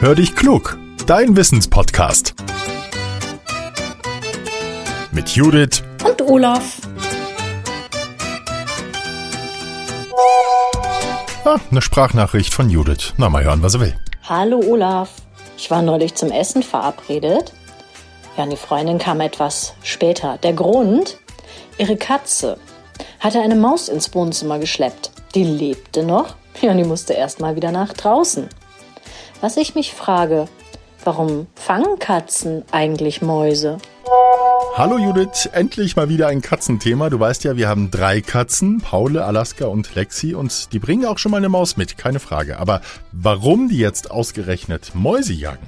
Hör dich klug, dein Wissenspodcast. Mit Judith und Olaf. Ah, eine Sprachnachricht von Judith. Na, mal hören, was er will. Hallo Olaf. Ich war neulich zum Essen verabredet. Ja, die Freundin kam etwas später. Der Grund? Ihre Katze hatte eine Maus ins Wohnzimmer geschleppt. Die lebte noch. Ja, und die musste erst mal wieder nach draußen. Was ich mich frage, warum fangen Katzen eigentlich Mäuse? Hallo Judith, endlich mal wieder ein Katzenthema. Du weißt ja, wir haben drei Katzen, Paule, Alaska und Lexi, und die bringen auch schon mal eine Maus mit, keine Frage. Aber warum die jetzt ausgerechnet Mäuse jagen?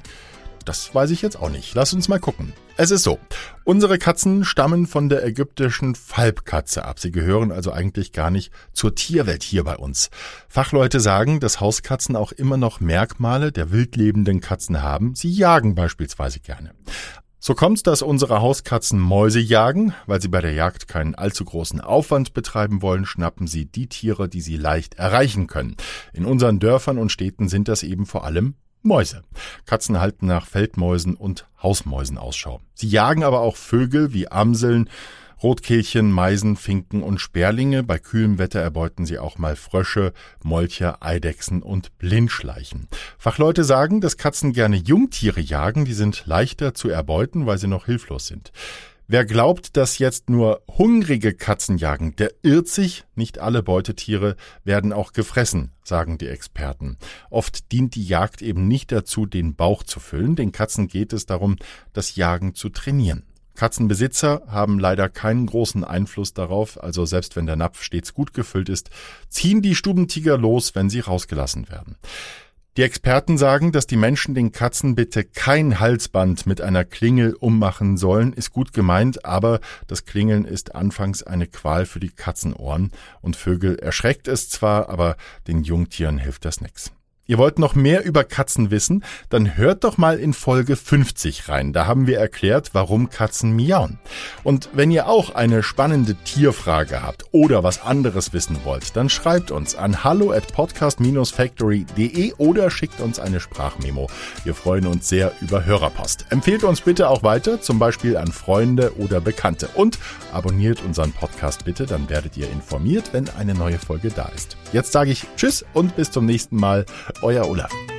Das weiß ich jetzt auch nicht. Lass uns mal gucken. Es ist so. Unsere Katzen stammen von der ägyptischen Falbkatze ab. Sie gehören also eigentlich gar nicht zur Tierwelt hier bei uns. Fachleute sagen, dass Hauskatzen auch immer noch Merkmale der wildlebenden Katzen haben. Sie jagen beispielsweise gerne. So kommt's, dass unsere Hauskatzen Mäuse jagen. Weil sie bei der Jagd keinen allzu großen Aufwand betreiben wollen, schnappen sie die Tiere, die sie leicht erreichen können. In unseren Dörfern und Städten sind das eben vor allem Mäuse. Katzen halten nach Feldmäusen und Hausmäusen Ausschau. Sie jagen aber auch Vögel wie Amseln, Rotkehlchen, Meisen, Finken und Sperlinge. Bei kühlem Wetter erbeuten sie auch mal Frösche, Molche, Eidechsen und Blindschleichen. Fachleute sagen, dass Katzen gerne Jungtiere jagen. Die sind leichter zu erbeuten, weil sie noch hilflos sind. Wer glaubt, dass jetzt nur hungrige Katzen jagen, der irrt sich. Nicht alle Beutetiere werden auch gefressen, sagen die Experten. Oft dient die Jagd eben nicht dazu, den Bauch zu füllen. Den Katzen geht es darum, das Jagen zu trainieren. Katzenbesitzer haben leider keinen großen Einfluss darauf, also selbst wenn der Napf stets gut gefüllt ist, ziehen die Stubentiger los, wenn sie rausgelassen werden. Die Experten sagen, dass die Menschen den Katzen bitte kein Halsband mit einer Klingel ummachen sollen, ist gut gemeint, aber das Klingeln ist anfangs eine Qual für die Katzenohren und Vögel erschreckt es zwar, aber den Jungtieren hilft das nix. Ihr wollt noch mehr über Katzen wissen? Dann hört doch mal in Folge 50 rein. Da haben wir erklärt, warum Katzen miauen. Und wenn ihr auch eine spannende Tierfrage habt oder was anderes wissen wollt, dann schreibt uns an hallo at podcast-factory.de oder schickt uns eine Sprachmemo. Wir freuen uns sehr über Hörerpost. Empfehlt uns bitte auch weiter, zum Beispiel an Freunde oder Bekannte. Und abonniert unseren Podcast bitte, dann werdet ihr informiert, wenn eine neue Folge da ist. Jetzt sage ich Tschüss und bis zum nächsten Mal euer Olaf.